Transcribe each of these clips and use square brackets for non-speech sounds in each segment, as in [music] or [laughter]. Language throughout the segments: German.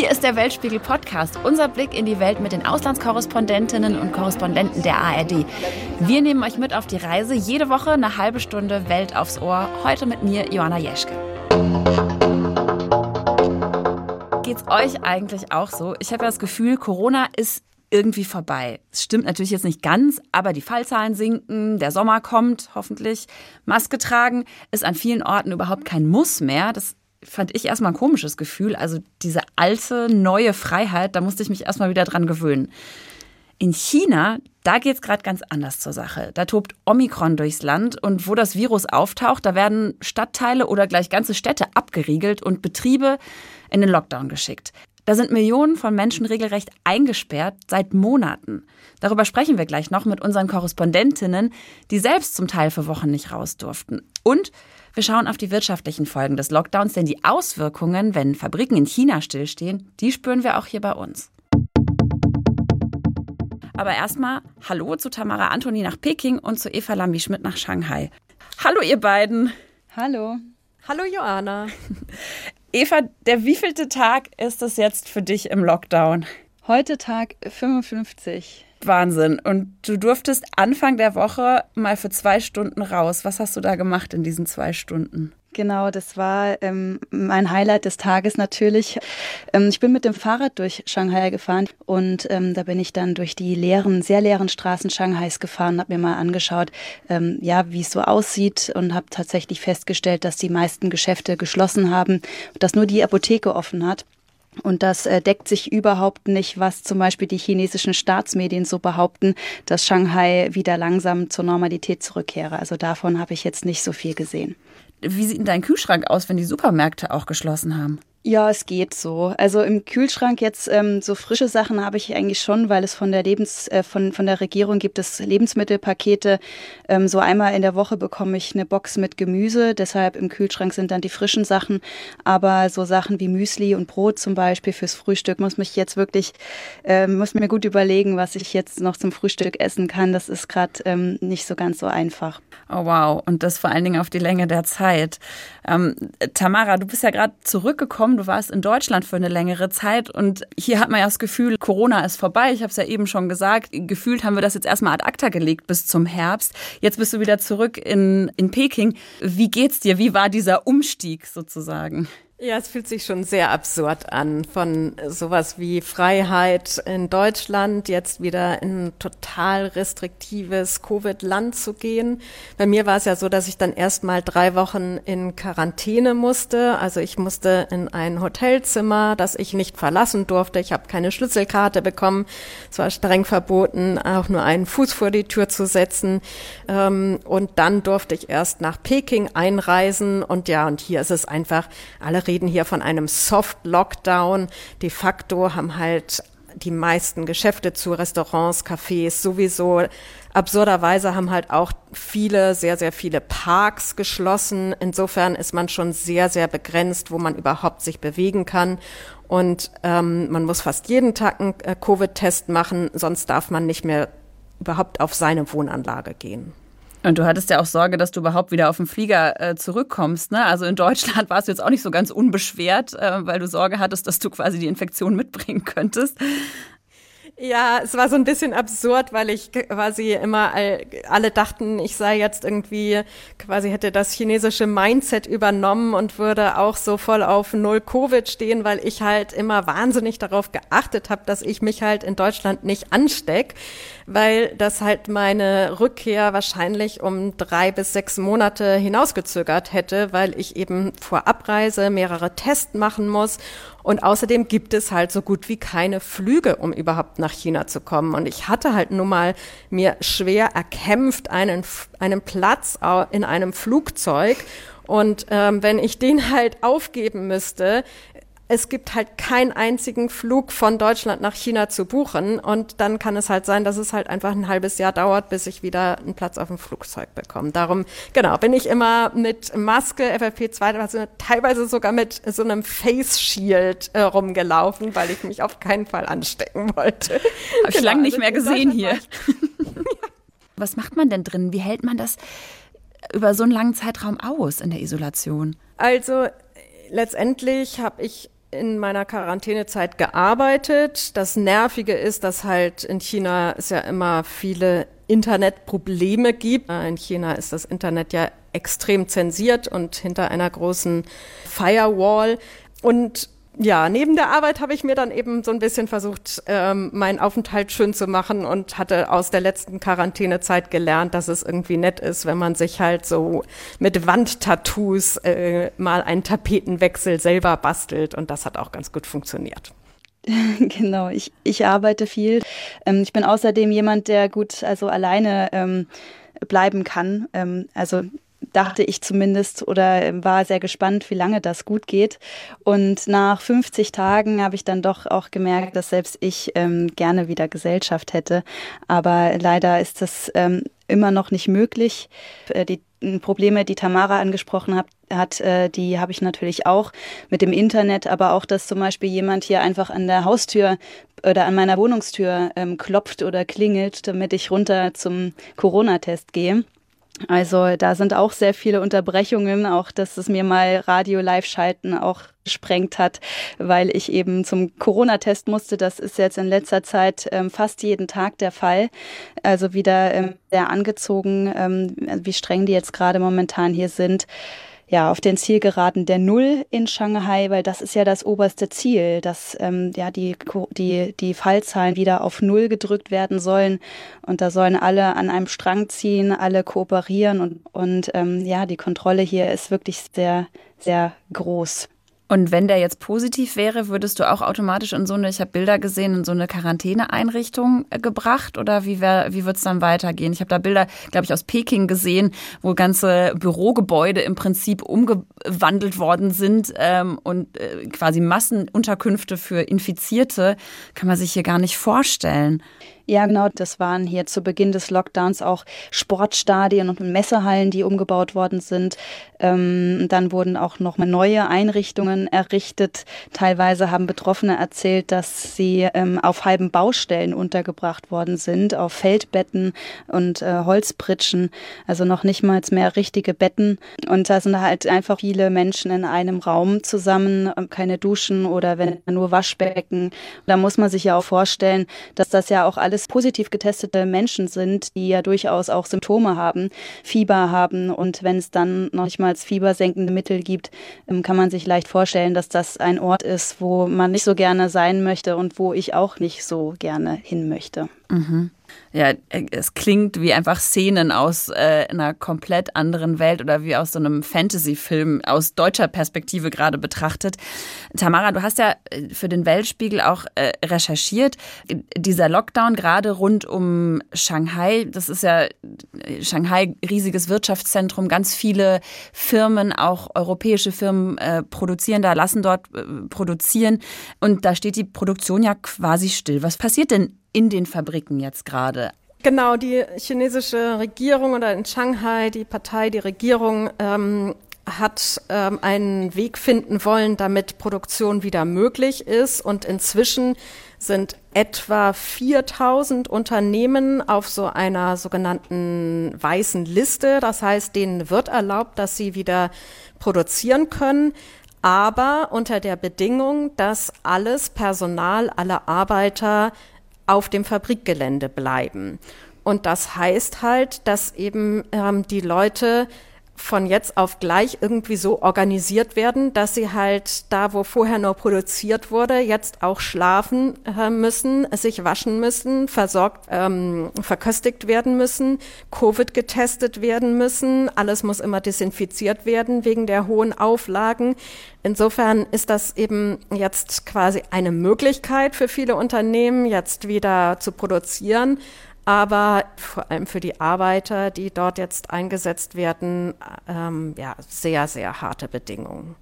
Hier ist der Weltspiegel Podcast, unser Blick in die Welt mit den Auslandskorrespondentinnen und Korrespondenten der ARD. Wir nehmen euch mit auf die Reise, jede Woche eine halbe Stunde Welt aufs Ohr. Heute mit mir, Johanna Jeschke. Geht's euch eigentlich auch so? Ich habe das Gefühl, Corona ist irgendwie vorbei. Es stimmt natürlich jetzt nicht ganz, aber die Fallzahlen sinken, der Sommer kommt hoffentlich. Maske tragen ist an vielen Orten überhaupt kein Muss mehr. Das fand ich erstmal ein komisches Gefühl. Also diese alte, neue Freiheit, da musste ich mich erstmal wieder dran gewöhnen. In China, da geht es gerade ganz anders zur Sache. Da tobt Omikron durchs Land und wo das Virus auftaucht, da werden Stadtteile oder gleich ganze Städte abgeriegelt und Betriebe in den Lockdown geschickt. Da sind Millionen von Menschen regelrecht eingesperrt seit Monaten. Darüber sprechen wir gleich noch mit unseren Korrespondentinnen, die selbst zum Teil für Wochen nicht raus durften. Und wir schauen auf die wirtschaftlichen Folgen des Lockdowns, denn die Auswirkungen, wenn Fabriken in China stillstehen, die spüren wir auch hier bei uns. Aber erstmal Hallo zu Tamara Antoni nach Peking und zu Eva Lambi-Schmidt nach Shanghai. Hallo ihr beiden. Hallo. Hallo Joanna. [laughs] Eva, der wievielte Tag ist es jetzt für dich im Lockdown? Heute Tag 55. Wahnsinn. Und du durftest Anfang der Woche mal für zwei Stunden raus. Was hast du da gemacht in diesen zwei Stunden? Genau, das war ähm, mein Highlight des Tages natürlich. Ähm, ich bin mit dem Fahrrad durch Shanghai gefahren und ähm, da bin ich dann durch die leeren, sehr leeren Straßen Shanghais gefahren, habe mir mal angeschaut, ähm, ja, wie es so aussieht und habe tatsächlich festgestellt, dass die meisten Geschäfte geschlossen haben, dass nur die Apotheke offen hat. Und das äh, deckt sich überhaupt nicht, was zum Beispiel die chinesischen Staatsmedien so behaupten, dass Shanghai wieder langsam zur Normalität zurückkehre. Also davon habe ich jetzt nicht so viel gesehen. Wie sieht denn dein Kühlschrank aus, wenn die Supermärkte auch geschlossen haben? Ja, es geht so. Also im Kühlschrank jetzt ähm, so frische Sachen habe ich eigentlich schon, weil es von der Lebens äh, von von der Regierung gibt es Lebensmittelpakete. Ähm, so einmal in der Woche bekomme ich eine Box mit Gemüse. Deshalb im Kühlschrank sind dann die frischen Sachen. Aber so Sachen wie Müsli und Brot zum Beispiel fürs Frühstück muss mich jetzt wirklich äh, muss mir gut überlegen, was ich jetzt noch zum Frühstück essen kann. Das ist gerade ähm, nicht so ganz so einfach. Oh wow! Und das vor allen Dingen auf die Länge der Zeit. Ähm, Tamara, du bist ja gerade zurückgekommen gekommen. Du warst in Deutschland für eine längere Zeit und hier hat man ja das Gefühl, Corona ist vorbei. Ich habe es ja eben schon gesagt. Gefühlt haben wir das jetzt erstmal ad acta gelegt bis zum Herbst. Jetzt bist du wieder zurück in, in Peking. Wie geht's dir? Wie war dieser Umstieg sozusagen? Ja, es fühlt sich schon sehr absurd an, von sowas wie Freiheit in Deutschland jetzt wieder in ein total restriktives Covid-Land zu gehen. Bei mir war es ja so, dass ich dann erst mal drei Wochen in Quarantäne musste. Also ich musste in ein Hotelzimmer, das ich nicht verlassen durfte. Ich habe keine Schlüsselkarte bekommen. Es war streng verboten, auch nur einen Fuß vor die Tür zu setzen. Ähm, und dann durfte ich erst nach Peking einreisen. Und ja, und hier ist es einfach alle reden hier von einem Soft Lockdown. De facto haben halt die meisten Geschäfte zu Restaurants, Cafés sowieso. Absurderweise haben halt auch viele, sehr, sehr viele Parks geschlossen. Insofern ist man schon sehr, sehr begrenzt, wo man überhaupt sich bewegen kann. Und ähm, man muss fast jeden Tag einen äh, Covid-Test machen, sonst darf man nicht mehr überhaupt auf seine Wohnanlage gehen. Und du hattest ja auch Sorge, dass du überhaupt wieder auf den Flieger äh, zurückkommst. Ne? Also in Deutschland [laughs] warst du jetzt auch nicht so ganz unbeschwert, äh, weil du Sorge hattest, dass du quasi die Infektion mitbringen könntest. Ja, es war so ein bisschen absurd, weil ich quasi immer alle dachten, ich sei jetzt irgendwie quasi hätte das chinesische Mindset übernommen und würde auch so voll auf Null Covid stehen, weil ich halt immer wahnsinnig darauf geachtet habe, dass ich mich halt in Deutschland nicht ansteck, weil das halt meine Rückkehr wahrscheinlich um drei bis sechs Monate hinausgezögert hätte, weil ich eben vor Abreise mehrere Tests machen muss und außerdem gibt es halt so gut wie keine Flüge, um überhaupt nach China zu kommen. Und ich hatte halt nun mal mir schwer erkämpft einen, einen Platz in einem Flugzeug. Und ähm, wenn ich den halt aufgeben müsste, es gibt halt keinen einzigen Flug von Deutschland nach China zu buchen und dann kann es halt sein, dass es halt einfach ein halbes Jahr dauert, bis ich wieder einen Platz auf dem Flugzeug bekomme. Darum, genau, bin ich immer mit Maske, FFP2, also teilweise sogar mit so einem Face Shield äh, rumgelaufen, weil ich mich auf keinen Fall anstecken wollte. Habe ich genau, lange nicht also mehr gesehen hier. [laughs] Was macht man denn drin? Wie hält man das über so einen langen Zeitraum aus in der Isolation? Also letztendlich habe ich in meiner Quarantänezeit gearbeitet. Das Nervige ist, dass halt in China es ja immer viele Internetprobleme gibt. In China ist das Internet ja extrem zensiert und hinter einer großen Firewall. Und ja, neben der Arbeit habe ich mir dann eben so ein bisschen versucht, ähm, meinen Aufenthalt schön zu machen und hatte aus der letzten Quarantänezeit gelernt, dass es irgendwie nett ist, wenn man sich halt so mit Wandtattoos äh, mal einen Tapetenwechsel selber bastelt und das hat auch ganz gut funktioniert. [laughs] Genau, ich, ich arbeite viel. Ähm, ich bin außerdem jemand, der gut also alleine ähm, bleiben kann. Ähm, also dachte ich zumindest oder war sehr gespannt, wie lange das gut geht. Und nach 50 Tagen habe ich dann doch auch gemerkt, dass selbst ich ähm, gerne wieder Gesellschaft hätte. Aber leider ist das ähm, immer noch nicht möglich. Äh, die Probleme, die Tamara angesprochen hat, hat äh, die habe ich natürlich auch mit dem Internet, aber auch, dass zum Beispiel jemand hier einfach an der Haustür oder an meiner Wohnungstür ähm, klopft oder klingelt, damit ich runter zum Corona-Test gehe. Also da sind auch sehr viele Unterbrechungen, auch dass es mir mal Radio live schalten auch gesprengt hat, weil ich eben zum Corona-Test musste. Das ist jetzt in letzter Zeit ähm, fast jeden Tag der Fall. Also wieder ähm, sehr angezogen, ähm, wie streng die jetzt gerade momentan hier sind ja, auf den Zielgeraden der Null in Shanghai, weil das ist ja das oberste Ziel, dass ähm, ja die, die, die Fallzahlen wieder auf Null gedrückt werden sollen. Und da sollen alle an einem Strang ziehen, alle kooperieren und, und ähm, ja, die Kontrolle hier ist wirklich sehr, sehr groß. Und wenn der jetzt positiv wäre, würdest du auch automatisch in so eine, ich habe Bilder gesehen, in so eine Quarantäneeinrichtung äh, gebracht? Oder wie, wär, wie wird es dann weitergehen? Ich habe da Bilder, glaube ich, aus Peking gesehen, wo ganze Bürogebäude im Prinzip umgewandelt worden sind ähm, und äh, quasi Massenunterkünfte für Infizierte. Kann man sich hier gar nicht vorstellen. Ja, genau. Das waren hier zu Beginn des Lockdowns auch Sportstadien und Messehallen, die umgebaut worden sind. Ähm, dann wurden auch noch mal neue Einrichtungen errichtet. Teilweise haben Betroffene erzählt, dass sie ähm, auf halben Baustellen untergebracht worden sind, auf Feldbetten und äh, Holzpritschen. Also noch nicht mal mehr richtige Betten. Und da sind halt einfach viele Menschen in einem Raum zusammen, ähm, keine Duschen oder wenn nur Waschbecken. Da muss man sich ja auch vorstellen, dass das ja auch alles alles positiv getestete Menschen sind, die ja durchaus auch Symptome haben, Fieber haben und wenn es dann noch nicht mal fiebersenkende Mittel gibt, ähm, kann man sich leicht vorstellen, dass das ein Ort ist, wo man nicht so gerne sein möchte und wo ich auch nicht so gerne hin möchte. Mhm ja, es klingt wie einfach Szenen aus äh, einer komplett anderen Welt oder wie aus so einem Fantasy-Film aus deutscher Perspektive gerade betrachtet. Tamara, du hast ja äh, für den Weltspiegel auch äh, recherchiert. Dieser Lockdown gerade rund um Shanghai, das ist ja äh, Shanghai riesiges Wirtschaftszentrum, ganz viele Firmen, auch europäische Firmen äh, produzieren da, lassen dort äh, produzieren und da steht die Produktion ja quasi still. Was passiert denn in den Fabriken jetzt gerade? Genau, die chinesische Regierung oder in Shanghai, die Partei, die Regierung ähm, hat ähm, einen Weg finden wollen, damit Produktion wieder möglich ist. Und inzwischen sind etwa 4000 Unternehmen auf so einer sogenannten weißen Liste. Das heißt, denen wird erlaubt, dass sie wieder produzieren können aber unter der Bedingung, dass alles Personal, alle Arbeiter auf dem Fabrikgelände bleiben. Und das heißt halt, dass eben ähm, die Leute von jetzt auf gleich irgendwie so organisiert werden, dass sie halt da, wo vorher nur produziert wurde, jetzt auch schlafen äh, müssen, sich waschen müssen, versorgt, ähm, verköstigt werden müssen, Covid getestet werden müssen. Alles muss immer desinfiziert werden wegen der hohen Auflagen. Insofern ist das eben jetzt quasi eine Möglichkeit für viele Unternehmen, jetzt wieder zu produzieren aber vor allem für die Arbeiter, die dort jetzt eingesetzt werden, ähm, ja, sehr, sehr harte Bedingungen.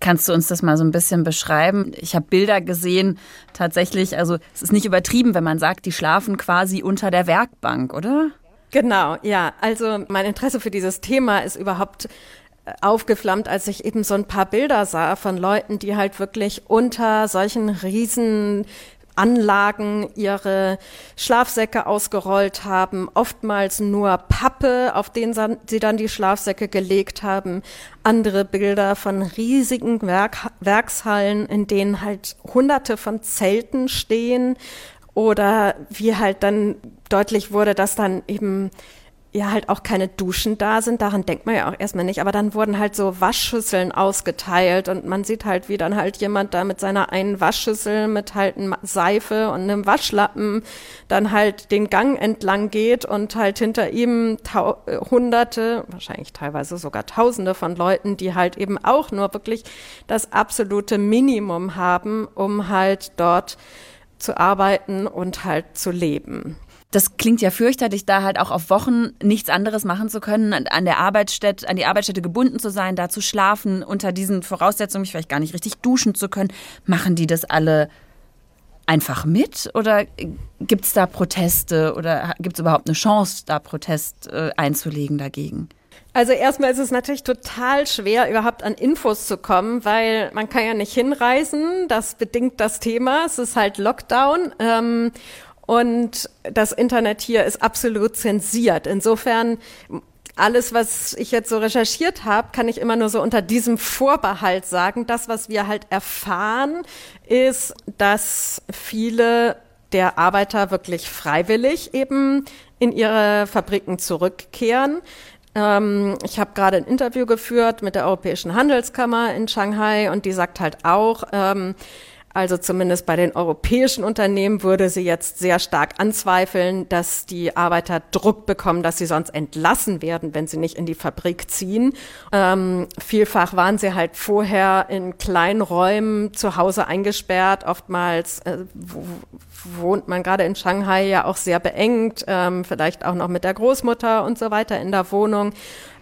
Kannst du uns das mal so ein bisschen beschreiben? Ich habe Bilder gesehen, tatsächlich, also es ist nicht übertrieben, wenn man sagt, die schlafen quasi unter der Werkbank, oder? Genau, ja. Also mein Interesse für dieses Thema ist überhaupt äh, aufgeflammt, als ich eben so ein paar Bilder sah von Leuten, die halt wirklich unter solchen riesen Anlagen ihre Schlafsäcke ausgerollt haben, oftmals nur Pappe, auf denen sie dann die Schlafsäcke gelegt haben. Andere Bilder von riesigen Werk Werkshallen, in denen halt hunderte von Zelten stehen. Oder wie halt dann deutlich wurde, dass dann eben ja halt auch keine Duschen da sind, daran denkt man ja auch erstmal nicht, aber dann wurden halt so Waschschüsseln ausgeteilt und man sieht halt, wie dann halt jemand da mit seiner einen Waschschüssel mit halt Seife und einem Waschlappen dann halt den Gang entlang geht und halt hinter ihm hunderte, wahrscheinlich teilweise sogar tausende von Leuten, die halt eben auch nur wirklich das absolute Minimum haben, um halt dort zu arbeiten und halt zu leben das klingt ja fürchterlich, da halt auch auf Wochen nichts anderes machen zu können, an der Arbeitsstätte, an die Arbeitsstätte gebunden zu sein, da zu schlafen, unter diesen Voraussetzungen mich vielleicht gar nicht richtig duschen zu können. Machen die das alle einfach mit oder gibt es da Proteste oder gibt es überhaupt eine Chance, da Protest äh, einzulegen dagegen? Also erstmal ist es natürlich total schwer, überhaupt an Infos zu kommen, weil man kann ja nicht hinreisen. Das bedingt das Thema. Es ist halt Lockdown. Ähm, und das Internet hier ist absolut zensiert. Insofern alles, was ich jetzt so recherchiert habe, kann ich immer nur so unter diesem Vorbehalt sagen. Das, was wir halt erfahren, ist, dass viele der Arbeiter wirklich freiwillig eben in ihre Fabriken zurückkehren. Ähm, ich habe gerade ein Interview geführt mit der Europäischen Handelskammer in Shanghai und die sagt halt auch, ähm, also zumindest bei den europäischen Unternehmen würde sie jetzt sehr stark anzweifeln, dass die Arbeiter Druck bekommen, dass sie sonst entlassen werden, wenn sie nicht in die Fabrik ziehen. Ähm, vielfach waren sie halt vorher in kleinen Räumen zu Hause eingesperrt. Oftmals äh, wohnt man gerade in Shanghai ja auch sehr beengt, ähm, vielleicht auch noch mit der Großmutter und so weiter in der Wohnung.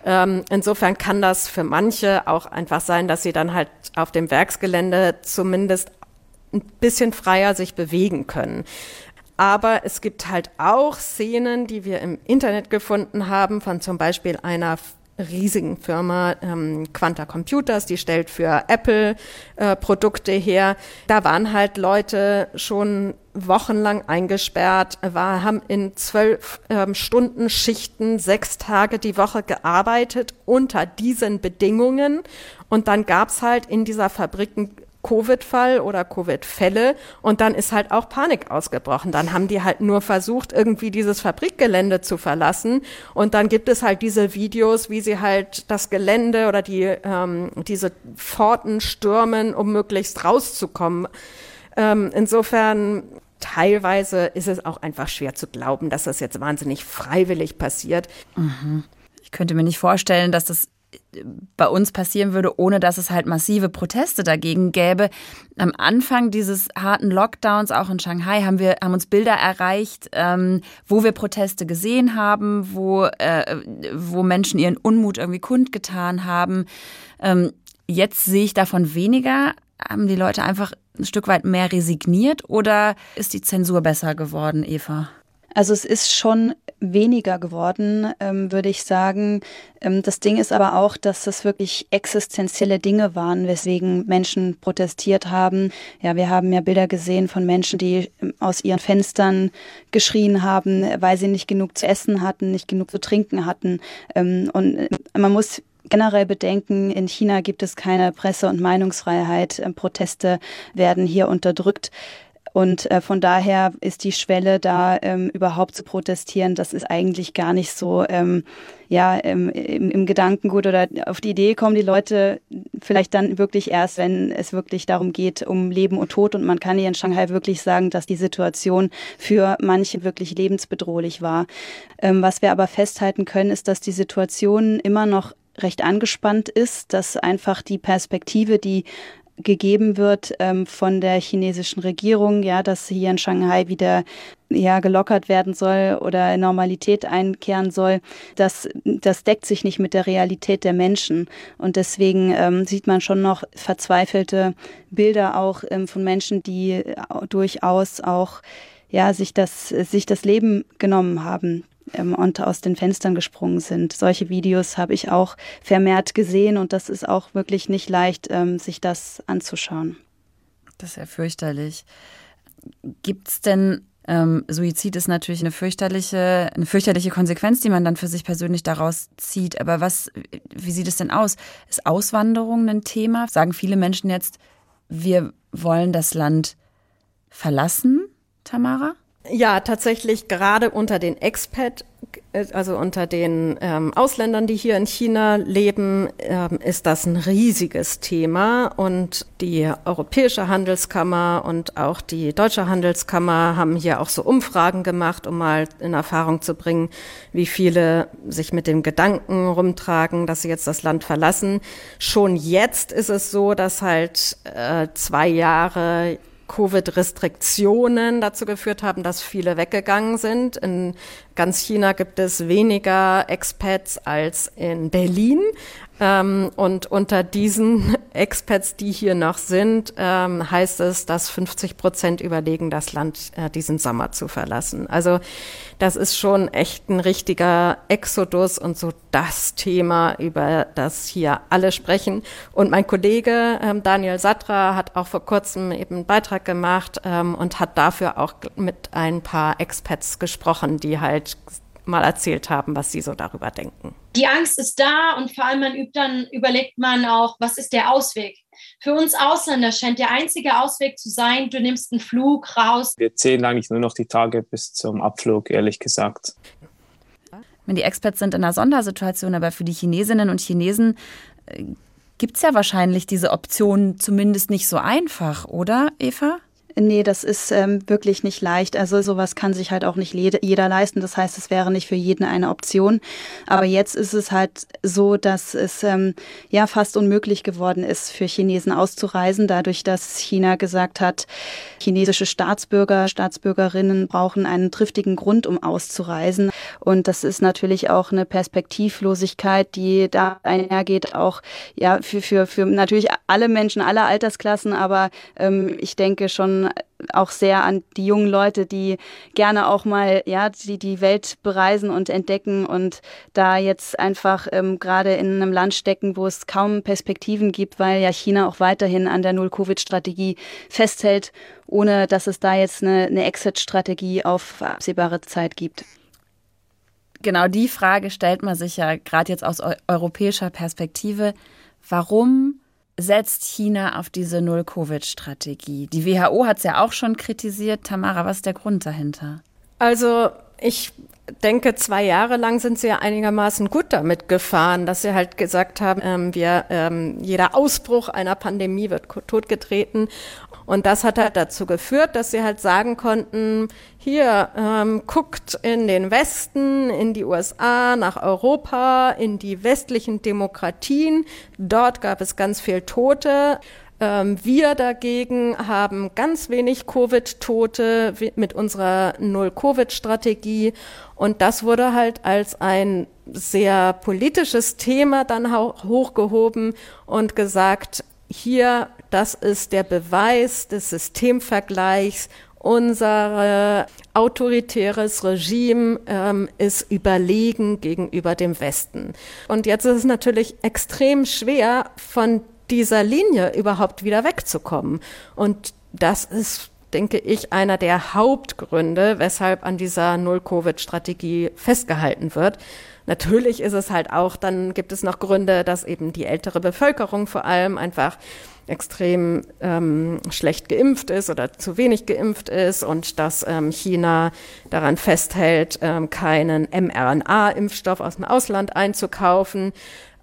Ähm, insofern kann das für manche auch einfach sein, dass sie dann halt auf dem Werksgelände zumindest ein bisschen freier sich bewegen können. Aber es gibt halt auch Szenen, die wir im Internet gefunden haben, von zum Beispiel einer riesigen Firma ähm, Quanta Computers, die stellt für Apple äh, Produkte her. Da waren halt Leute schon wochenlang eingesperrt, war, haben in zwölf ähm, Stunden Schichten sechs Tage die Woche gearbeitet unter diesen Bedingungen. Und dann gab's halt in dieser Fabriken Covid-Fall oder Covid-Fälle und dann ist halt auch Panik ausgebrochen. Dann haben die halt nur versucht, irgendwie dieses Fabrikgelände zu verlassen und dann gibt es halt diese Videos, wie sie halt das Gelände oder die ähm, diese Pforten stürmen, um möglichst rauszukommen. Ähm, insofern teilweise ist es auch einfach schwer zu glauben, dass das jetzt wahnsinnig freiwillig passiert. Mhm. Ich könnte mir nicht vorstellen, dass das bei uns passieren würde, ohne dass es halt massive Proteste dagegen gäbe. Am Anfang dieses harten Lockdowns, auch in Shanghai, haben wir haben uns Bilder erreicht, ähm, wo wir Proteste gesehen haben, wo, äh, wo Menschen ihren Unmut irgendwie kundgetan haben. Ähm, jetzt sehe ich davon weniger. Haben die Leute einfach ein Stück weit mehr resigniert oder ist die Zensur besser geworden, Eva? Also es ist schon weniger geworden, ähm, würde ich sagen. Ähm, das Ding ist aber auch, dass das wirklich existenzielle Dinge waren, weswegen Menschen protestiert haben. Ja, wir haben ja Bilder gesehen von Menschen, die ähm, aus ihren Fenstern geschrien haben, weil sie nicht genug zu essen hatten, nicht genug zu trinken hatten. Ähm, und äh, man muss generell bedenken, in China gibt es keine Presse- und Meinungsfreiheit. Ähm, Proteste werden hier unterdrückt. Und äh, von daher ist die Schwelle da ähm, überhaupt zu protestieren, das ist eigentlich gar nicht so ähm, ja ähm, im, im Gedankengut oder auf die Idee kommen die Leute vielleicht dann wirklich erst, wenn es wirklich darum geht, um Leben und Tod. Und man kann hier in Shanghai wirklich sagen, dass die Situation für manche wirklich lebensbedrohlich war. Ähm, was wir aber festhalten können, ist, dass die Situation immer noch recht angespannt ist, dass einfach die Perspektive, die gegeben wird ähm, von der chinesischen Regierung, ja, dass hier in Shanghai wieder ja gelockert werden soll oder Normalität einkehren soll, das, das deckt sich nicht mit der Realität der Menschen. Und deswegen ähm, sieht man schon noch verzweifelte Bilder auch ähm, von Menschen, die durchaus auch ja, sich das, sich das Leben genommen haben ähm, und aus den Fenstern gesprungen sind. Solche Videos habe ich auch vermehrt gesehen und das ist auch wirklich nicht leicht, ähm, sich das anzuschauen. Das ist ja fürchterlich. Gibt es denn ähm, Suizid ist natürlich eine fürchterliche, eine fürchterliche Konsequenz, die man dann für sich persönlich daraus zieht. Aber was, wie sieht es denn aus? Ist Auswanderung ein Thema? Sagen viele Menschen jetzt, wir wollen das Land verlassen, Tamara? Ja, tatsächlich gerade unter den Expat, also unter den ähm, Ausländern, die hier in China leben, ähm, ist das ein riesiges Thema. Und die Europäische Handelskammer und auch die Deutsche Handelskammer haben hier auch so Umfragen gemacht, um mal in Erfahrung zu bringen, wie viele sich mit dem Gedanken rumtragen, dass sie jetzt das Land verlassen. Schon jetzt ist es so, dass halt äh, zwei Jahre Covid-Restriktionen dazu geführt haben, dass viele weggegangen sind. In ganz China gibt es weniger Expats als in Berlin. Ähm, und unter diesen [laughs] Expats, die hier noch sind, ähm, heißt es, dass 50 Prozent überlegen, das Land äh, diesen Sommer zu verlassen. Also das ist schon echt ein richtiger Exodus und so das Thema, über das hier alle sprechen. Und mein Kollege ähm, Daniel Satra hat auch vor kurzem eben einen Beitrag gemacht ähm, und hat dafür auch mit ein paar Expats gesprochen, die halt mal erzählt haben, was sie so darüber denken. Die Angst ist da und vor allem man übt dann, überlegt man auch, was ist der Ausweg? Für uns Ausländer scheint der einzige Ausweg zu sein, du nimmst einen Flug raus. Wir zählen eigentlich nur noch die Tage bis zum Abflug, ehrlich gesagt. Die Experts sind in einer Sondersituation, aber für die Chinesinnen und Chinesen äh, gibt es ja wahrscheinlich diese Option zumindest nicht so einfach, oder, Eva? Nee, das ist ähm, wirklich nicht leicht. Also sowas kann sich halt auch nicht jeder leisten. Das heißt, es wäre nicht für jeden eine Option. Aber jetzt ist es halt so, dass es ähm, ja fast unmöglich geworden ist, für Chinesen auszureisen, dadurch, dass China gesagt hat, chinesische Staatsbürger, Staatsbürgerinnen brauchen einen triftigen Grund, um auszureisen. Und das ist natürlich auch eine Perspektivlosigkeit, die da einhergeht, auch ja für, für, für natürlich alle Menschen, aller Altersklassen. Aber ähm, ich denke schon, auch sehr an die jungen Leute, die gerne auch mal ja die die Welt bereisen und entdecken und da jetzt einfach ähm, gerade in einem Land stecken, wo es kaum Perspektiven gibt, weil ja China auch weiterhin an der Null-Covid-Strategie festhält, ohne dass es da jetzt eine, eine Exit-Strategie auf absehbare Zeit gibt. Genau die Frage stellt man sich ja gerade jetzt aus europäischer Perspektive. Warum setzt China auf diese Null-Covid-Strategie? Die WHO hat es ja auch schon kritisiert. Tamara, was ist der Grund dahinter? Also ich denke, zwei Jahre lang sind sie ja einigermaßen gut damit gefahren, dass sie halt gesagt haben, ähm, wir, ähm, jeder Ausbruch einer Pandemie wird totgetreten und das hat halt dazu geführt, dass sie halt sagen konnten, hier, ähm, guckt in den Westen, in die USA, nach Europa, in die westlichen Demokratien. Dort gab es ganz viel Tote. Ähm, wir dagegen haben ganz wenig Covid-Tote mit unserer Null-Covid-Strategie. Und das wurde halt als ein sehr politisches Thema dann hochgehoben und gesagt, hier das ist der Beweis des Systemvergleichs. Unser autoritäres Regime ähm, ist überlegen gegenüber dem Westen. Und jetzt ist es natürlich extrem schwer, von dieser Linie überhaupt wieder wegzukommen. Und das ist denke ich, einer der Hauptgründe, weshalb an dieser Null-Covid-Strategie festgehalten wird. Natürlich ist es halt auch, dann gibt es noch Gründe, dass eben die ältere Bevölkerung vor allem einfach extrem ähm, schlecht geimpft ist oder zu wenig geimpft ist und dass ähm, China daran festhält, ähm, keinen mRNA-Impfstoff aus dem Ausland einzukaufen.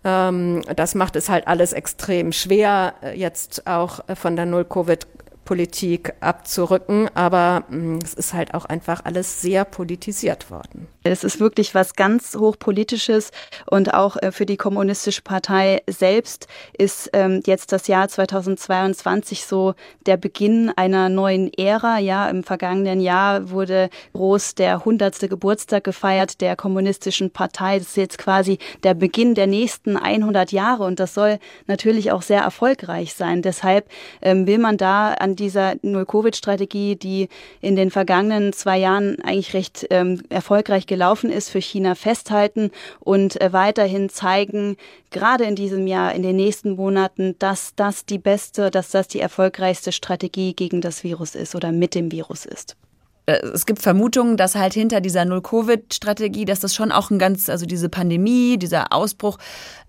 Ähm, das macht es halt alles extrem schwer, äh, jetzt auch von der Null-Covid Politik abzurücken, aber mh, mm, es ist halt auch einfach alles sehr politisiert worden. Es ist wirklich was ganz hochpolitisches und auch äh, für die kommunistische Partei selbst ist ähm, jetzt das Jahr 2022 so der Beginn einer neuen Ära. Ja, im vergangenen Jahr wurde groß der hundertste Geburtstag gefeiert der kommunistischen Partei. Das ist jetzt quasi der Beginn der nächsten 100 Jahre und das soll natürlich auch sehr erfolgreich sein. Deshalb ähm, will man da an dieser Null-Covid-Strategie, die in den vergangenen zwei Jahren eigentlich recht ähm, erfolgreich gelaufen ist, für China festhalten und äh, weiterhin zeigen, gerade in diesem Jahr, in den nächsten Monaten, dass das die beste, dass das die erfolgreichste Strategie gegen das Virus ist oder mit dem Virus ist? Äh, es gibt Vermutungen, dass halt hinter dieser Null-Covid-Strategie, dass das schon auch ein ganz, also diese Pandemie, dieser Ausbruch,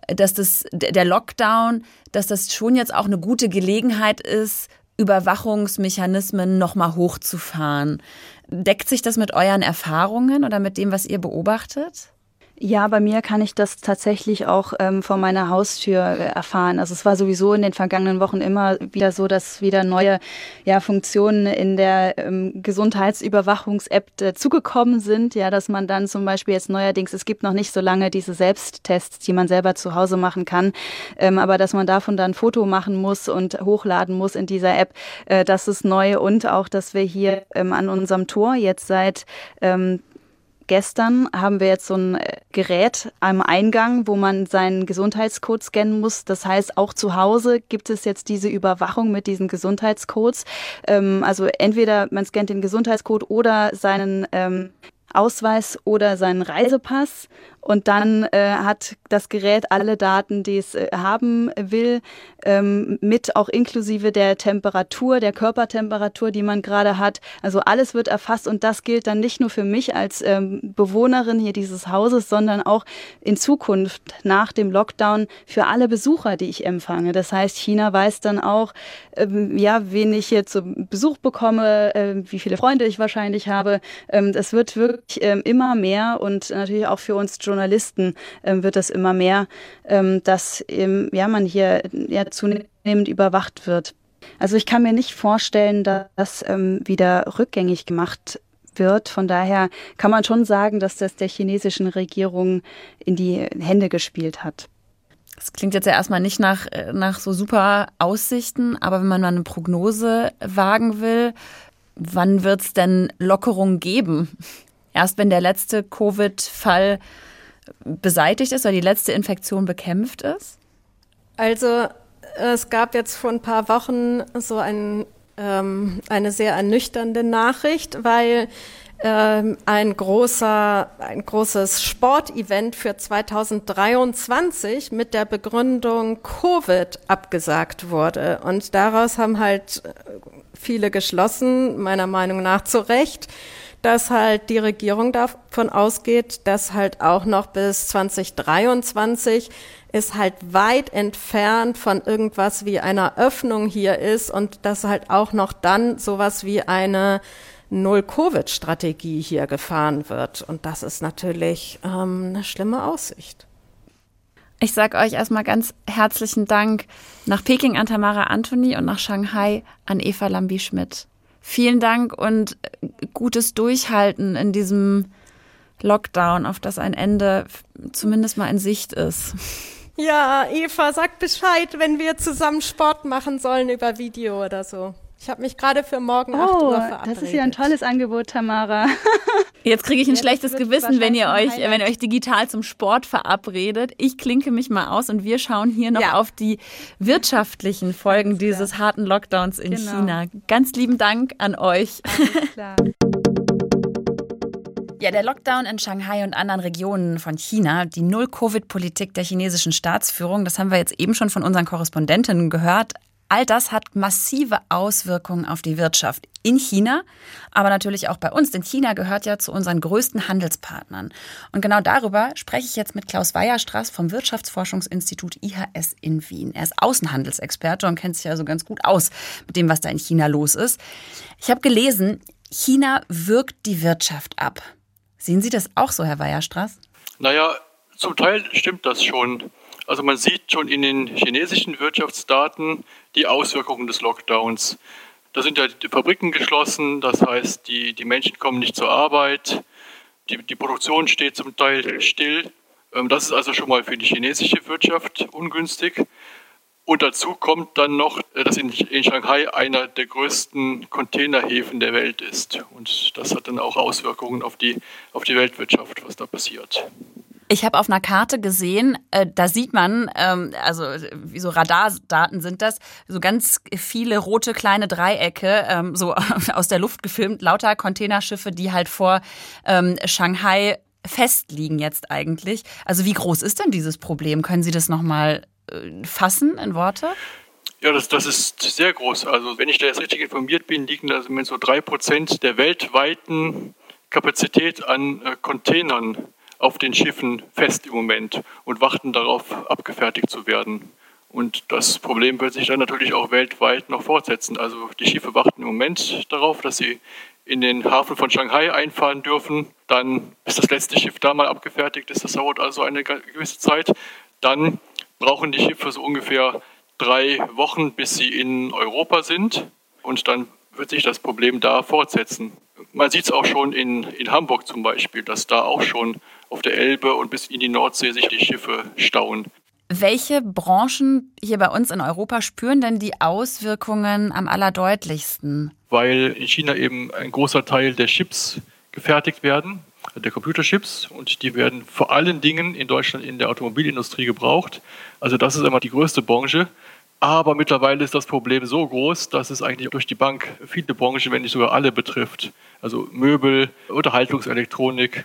dass das, der Lockdown, dass das schon jetzt auch eine gute Gelegenheit ist, Überwachungsmechanismen nochmal hochzufahren. Deckt sich das mit euren Erfahrungen oder mit dem, was ihr beobachtet? Ja, bei mir kann ich das tatsächlich auch ähm, vor meiner Haustür äh, erfahren. Also es war sowieso in den vergangenen Wochen immer wieder so, dass wieder neue ja, Funktionen in der ähm, Gesundheitsüberwachungs-App äh, zugekommen sind. Ja, dass man dann zum Beispiel jetzt neuerdings, es gibt noch nicht so lange diese Selbsttests, die man selber zu Hause machen kann, ähm, aber dass man davon dann ein Foto machen muss und hochladen muss in dieser App, äh, das ist neu und auch, dass wir hier ähm, an unserem Tor jetzt seit ähm, Gestern haben wir jetzt so ein äh, Gerät am Eingang, wo man seinen Gesundheitscode scannen muss. Das heißt, auch zu Hause gibt es jetzt diese Überwachung mit diesen Gesundheitscodes. Ähm, also entweder man scannt den Gesundheitscode oder seinen ähm, Ausweis oder seinen Reisepass und dann äh, hat das Gerät alle Daten, die es äh, haben will, ähm, mit auch inklusive der Temperatur, der Körpertemperatur, die man gerade hat. Also alles wird erfasst und das gilt dann nicht nur für mich als ähm, Bewohnerin hier dieses Hauses, sondern auch in Zukunft nach dem Lockdown für alle Besucher, die ich empfange. Das heißt, China weiß dann auch, ähm, ja, wen ich hier zu Besuch bekomme, äh, wie viele Freunde ich wahrscheinlich habe. Ähm, das wird wirklich immer mehr und natürlich auch für uns Journalisten ähm, wird das immer mehr, ähm, dass ähm, ja, man hier ja, zunehmend überwacht wird. Also ich kann mir nicht vorstellen, dass das ähm, wieder rückgängig gemacht wird. Von daher kann man schon sagen, dass das der chinesischen Regierung in die Hände gespielt hat. Das klingt jetzt ja erstmal nicht nach, äh, nach so super Aussichten, aber wenn man mal eine Prognose wagen will, wann wird es denn Lockerungen geben? Erst wenn der letzte Covid-Fall beseitigt ist oder die letzte Infektion bekämpft ist? Also es gab jetzt vor ein paar Wochen so ein, ähm, eine sehr ernüchternde Nachricht, weil ähm, ein großer, ein großes Sportevent für 2023 mit der Begründung Covid abgesagt wurde. Und daraus haben halt viele geschlossen, meiner Meinung nach zu Recht, dass halt die Regierung davon ausgeht, dass halt auch noch bis 2023 ist halt weit entfernt von irgendwas wie einer Öffnung hier ist und dass halt auch noch dann sowas wie eine Null-Covid-Strategie hier gefahren wird. Und das ist natürlich ähm, eine schlimme Aussicht. Ich sage euch erstmal ganz herzlichen Dank nach Peking an Tamara Anthony und nach Shanghai an Eva Lambi-Schmidt. Vielen Dank und gutes Durchhalten in diesem Lockdown, auf das ein Ende zumindest mal in Sicht ist. Ja, Eva, sag Bescheid, wenn wir zusammen Sport machen sollen über Video oder so. Ich habe mich gerade für morgen oh, 8 Uhr verabredet. Das ist ja ein tolles Angebot, Tamara. [laughs] Jetzt kriege ich ein ja, schlechtes Gewissen, wenn ihr euch, wenn ihr euch digital zum Sport verabredet. Ich klinke mich mal aus und wir schauen hier noch ja. auf die wirtschaftlichen Folgen dieses harten Lockdowns in genau. China. Ganz lieben Dank an euch. Alles klar. [laughs] Ja, der Lockdown in Shanghai und anderen Regionen von China, die Null-Covid-Politik der chinesischen Staatsführung, das haben wir jetzt eben schon von unseren Korrespondentinnen gehört. All das hat massive Auswirkungen auf die Wirtschaft in China, aber natürlich auch bei uns, denn China gehört ja zu unseren größten Handelspartnern. Und genau darüber spreche ich jetzt mit Klaus Weierstraß vom Wirtschaftsforschungsinstitut IHS in Wien. Er ist Außenhandelsexperte und kennt sich also ganz gut aus mit dem, was da in China los ist. Ich habe gelesen, China wirkt die Wirtschaft ab. Sehen Sie das auch so, Herr Weierstraß? Naja, zum Teil stimmt das schon. Also man sieht schon in den chinesischen Wirtschaftsdaten die Auswirkungen des Lockdowns. Da sind ja die Fabriken geschlossen, das heißt, die, die Menschen kommen nicht zur Arbeit, die, die Produktion steht zum Teil still. Ähm, das ist also schon mal für die chinesische Wirtschaft ungünstig. Und dazu kommt dann noch, äh, dass in, Shanghai einer der größten Containerhäfen der Welt ist. Und das hat dann auch Auswirkungen auf die, auf die Weltwirtschaft, was da passiert. Ich habe auf einer Karte gesehen, äh, da sieht man, ähm, also wie so Radardaten sind das, so ganz viele rote kleine Dreiecke, ähm, so [laughs] aus der Luft gefilmt, lauter Containerschiffe, die halt vor ähm, Shanghai festliegen jetzt eigentlich. Also wie groß ist denn dieses Problem? Können Sie das nochmal äh, fassen in Worte? Ja, das, das ist sehr groß. Also wenn ich da jetzt richtig informiert bin, liegen da so drei Prozent der weltweiten Kapazität an äh, Containern auf den Schiffen fest im Moment und warten darauf, abgefertigt zu werden. Und das Problem wird sich dann natürlich auch weltweit noch fortsetzen. Also die Schiffe warten im Moment darauf, dass sie in den Hafen von Shanghai einfahren dürfen. Dann, bis das letzte Schiff da mal abgefertigt ist, das dauert also eine gewisse Zeit. Dann brauchen die Schiffe so ungefähr drei Wochen, bis sie in Europa sind. Und dann wird sich das Problem da fortsetzen. Man sieht es auch schon in, in Hamburg zum Beispiel, dass da auch schon auf der Elbe und bis in die Nordsee sich die Schiffe stauen. Welche Branchen hier bei uns in Europa spüren denn die Auswirkungen am allerdeutlichsten? Weil in China eben ein großer Teil der Chips gefertigt werden, der Computerchips, und die werden vor allen Dingen in Deutschland in der Automobilindustrie gebraucht. Also das ist immer die größte Branche. Aber mittlerweile ist das Problem so groß, dass es eigentlich durch die Bank viele Branchen, wenn nicht sogar alle betrifft. Also Möbel, Unterhaltungselektronik,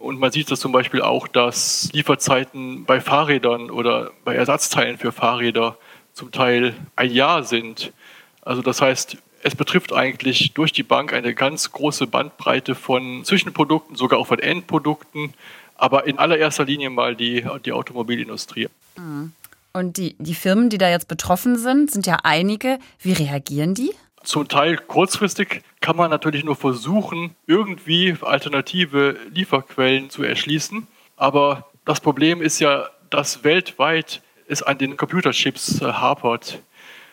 und man sieht das zum Beispiel auch, dass Lieferzeiten bei Fahrrädern oder bei Ersatzteilen für Fahrräder zum Teil ein Jahr sind. Also das heißt, es betrifft eigentlich durch die Bank eine ganz große Bandbreite von Zwischenprodukten, sogar auch von Endprodukten, aber in allererster Linie mal die, die Automobilindustrie. Mhm. Und die, die Firmen, die da jetzt betroffen sind, sind ja einige. Wie reagieren die? Zum Teil kurzfristig kann man natürlich nur versuchen, irgendwie alternative Lieferquellen zu erschließen. Aber das Problem ist ja, dass weltweit es an den Computerchips äh, hapert.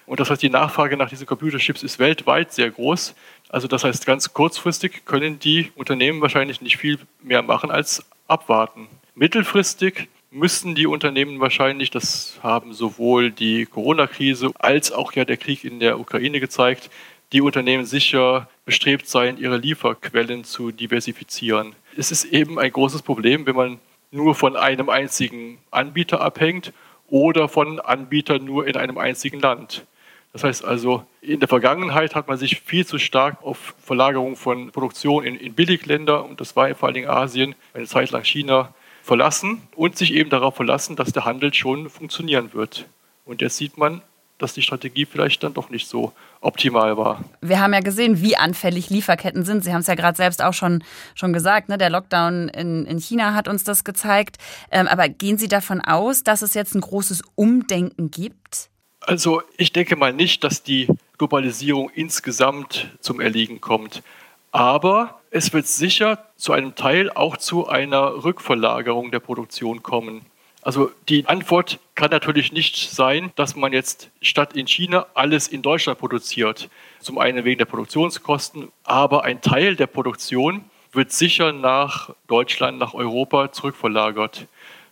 Und das heißt, die Nachfrage nach diesen Computerchips ist weltweit sehr groß. Also das heißt, ganz kurzfristig können die Unternehmen wahrscheinlich nicht viel mehr machen als abwarten. Mittelfristig müssen die Unternehmen wahrscheinlich, das haben sowohl die Corona-Krise als auch ja der Krieg in der Ukraine gezeigt, die Unternehmen sicher bestrebt sein, ihre Lieferquellen zu diversifizieren. Es ist eben ein großes Problem, wenn man nur von einem einzigen Anbieter abhängt oder von Anbietern nur in einem einzigen Land. Das heißt also, in der Vergangenheit hat man sich viel zu stark auf Verlagerung von Produktion in, in Billigländer, und das war vor allen Dingen Asien, eine Zeit lang China, verlassen und sich eben darauf verlassen, dass der Handel schon funktionieren wird. Und jetzt sieht man, dass die Strategie vielleicht dann doch nicht so optimal war. Wir haben ja gesehen, wie anfällig Lieferketten sind. Sie haben es ja gerade selbst auch schon, schon gesagt. Ne? Der Lockdown in, in China hat uns das gezeigt. Ähm, aber gehen Sie davon aus, dass es jetzt ein großes Umdenken gibt? Also ich denke mal nicht, dass die Globalisierung insgesamt zum Erliegen kommt. Aber es wird sicher zu einem Teil auch zu einer Rückverlagerung der Produktion kommen. Also die Antwort kann natürlich nicht sein, dass man jetzt statt in China alles in Deutschland produziert. Zum einen wegen der Produktionskosten, aber ein Teil der Produktion wird sicher nach Deutschland, nach Europa zurückverlagert.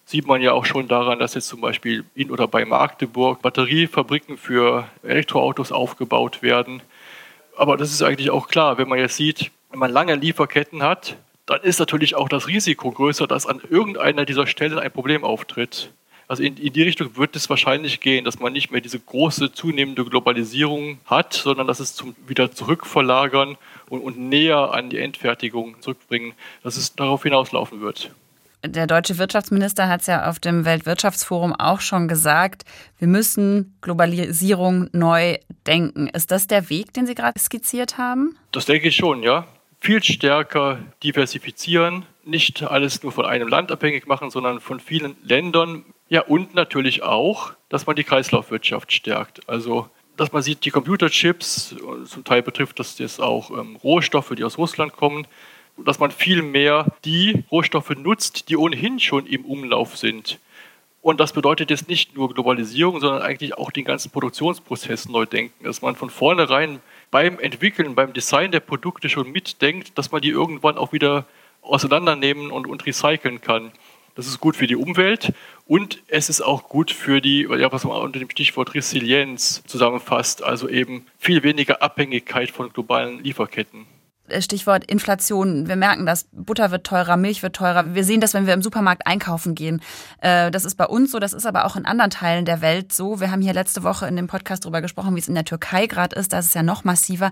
Sieht man ja auch schon daran, dass jetzt zum Beispiel in oder bei Magdeburg Batteriefabriken für Elektroautos aufgebaut werden. Aber das ist eigentlich auch klar, wenn man jetzt sieht, wenn man lange Lieferketten hat, dann ist natürlich auch das Risiko größer, dass an irgendeiner dieser Stellen ein Problem auftritt. Also in, in, die Richtung wird es wahrscheinlich gehen, dass man nicht mehr diese große zunehmende Globalisierung hat, sondern dass es zum wieder zurückverlagern und, und näher an die Endfertigung zurückbringen, dass es darauf hinauslaufen wird. Der deutsche Wirtschaftsminister hat es ja auf dem Weltwirtschaftsforum auch schon gesagt, wir müssen Globalisierung neu denken. Ist das der Weg, den Sie gerade skizziert haben? Das denke ich schon, ja viel stärker diversifizieren, nicht alles nur von einem Land abhängig machen, sondern von vielen Ländern. Ja, und natürlich auch, dass man die Kreislaufwirtschaft stärkt. Also, dass man sieht, die Computerchips, zum Teil betrifft das jetzt auch ähm, Rohstoffe, die aus Russland kommen, dass man viel mehr die Rohstoffe nutzt, die ohnehin schon im Umlauf sind. Und das bedeutet jetzt nicht nur Globalisierung, sondern eigentlich auch den ganzen Produktionsprozess neu denken, dass man von vornherein beim Entwickeln, beim Design der Produkte schon mitdenkt, dass man die irgendwann auch wieder auseinandernehmen und, und recyceln kann. Das ist gut für die Umwelt und es ist auch gut für die, ja, was man unter dem Stichwort Resilienz zusammenfasst, also eben viel weniger Abhängigkeit von globalen Lieferketten. Äh, Stichwort Inflation. Wir merken das. Butter wird teurer, Milch wird teurer. Wir sehen das, wenn wir im Supermarkt einkaufen gehen. Äh, das ist bei uns so, das ist aber auch in anderen Teilen der Welt so. Wir haben hier letzte Woche in dem Podcast darüber gesprochen, wie es in der Türkei gerade ist. Da ist es ja noch massiver.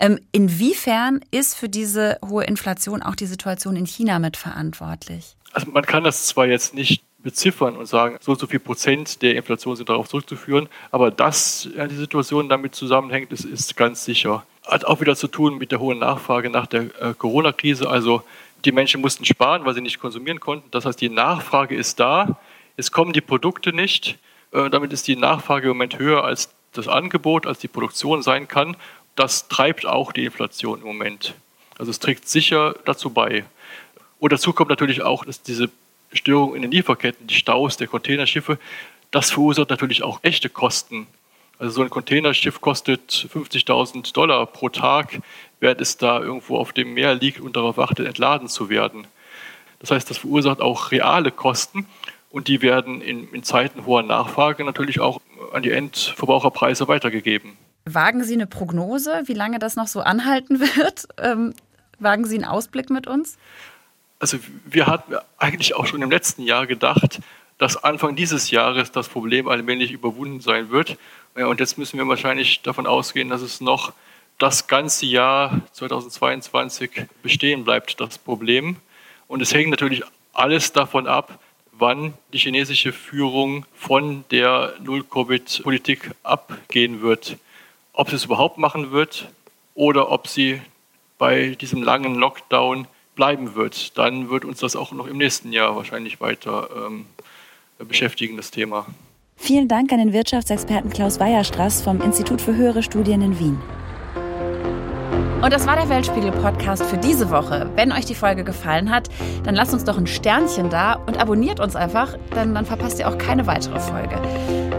Ähm, inwiefern ist für diese hohe Inflation auch die Situation in China mitverantwortlich? Also man kann das zwar jetzt nicht beziffern und sagen, so und so viel Prozent der Inflation sind darauf zurückzuführen, aber dass die Situation damit zusammenhängt, ist, ist ganz sicher hat auch wieder zu tun mit der hohen Nachfrage nach der äh, Corona-Krise. Also die Menschen mussten sparen, weil sie nicht konsumieren konnten. Das heißt, die Nachfrage ist da. Es kommen die Produkte nicht. Äh, damit ist die Nachfrage im Moment höher als das Angebot, als die Produktion sein kann. Das treibt auch die Inflation im Moment. Also es trägt sicher dazu bei. Und dazu kommt natürlich auch, dass diese Störung in den Lieferketten, die Staus der Containerschiffe, das verursacht natürlich auch echte Kosten also so ein Containerschiff kostet 50.000 Dollar pro Tag, während es da irgendwo auf dem Meer liegt und darauf wartet, entladen zu werden. Das heißt, das verursacht auch reale Kosten und die werden in, in Zeiten hoher Nachfrage natürlich auch an die Endverbraucherpreise weitergegeben. Wagen Sie eine Prognose, wie lange das noch so anhalten [laughs] wird? Ähm, wagen Sie einen Ausblick mit uns? Also wir hatten eigentlich auch schon im letzten Jahr gedacht, dass Anfang dieses Jahres das Problem allmählich überwunden sein wird und jetzt müssen wir wahrscheinlich davon ausgehen, dass es noch das ganze Jahr 2022 bestehen bleibt, das Problem. Und es hängt natürlich alles davon ab, wann die chinesische Führung von der Null-Covid-Politik abgehen wird. Ob sie es überhaupt machen wird oder ob sie bei diesem langen Lockdown bleiben wird. Dann wird uns das auch noch im nächsten Jahr wahrscheinlich weiter ähm, beschäftigen, das Thema. Vielen Dank an den Wirtschaftsexperten Klaus Weierstraß vom Institut für höhere Studien in Wien. Und das war der Weltspiegel-Podcast für diese Woche. Wenn euch die Folge gefallen hat, dann lasst uns doch ein Sternchen da und abonniert uns einfach, denn dann verpasst ihr auch keine weitere Folge.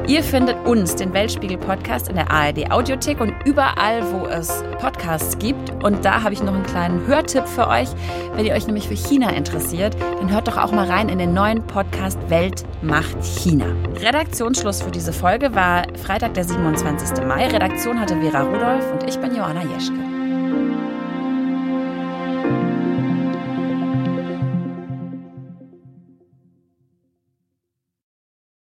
Ihr findet uns, den Weltspiegel-Podcast, in der ARD-Audiothek und überall, wo es Podcasts gibt. Und da habe ich noch einen kleinen Hörtipp für euch. Wenn ihr euch nämlich für China interessiert, dann hört doch auch mal rein in den neuen Podcast Welt macht China. Redaktionsschluss für diese Folge war Freitag, der 27. Mai. Redaktion hatte Vera Rudolph und ich bin Joanna Jeschke.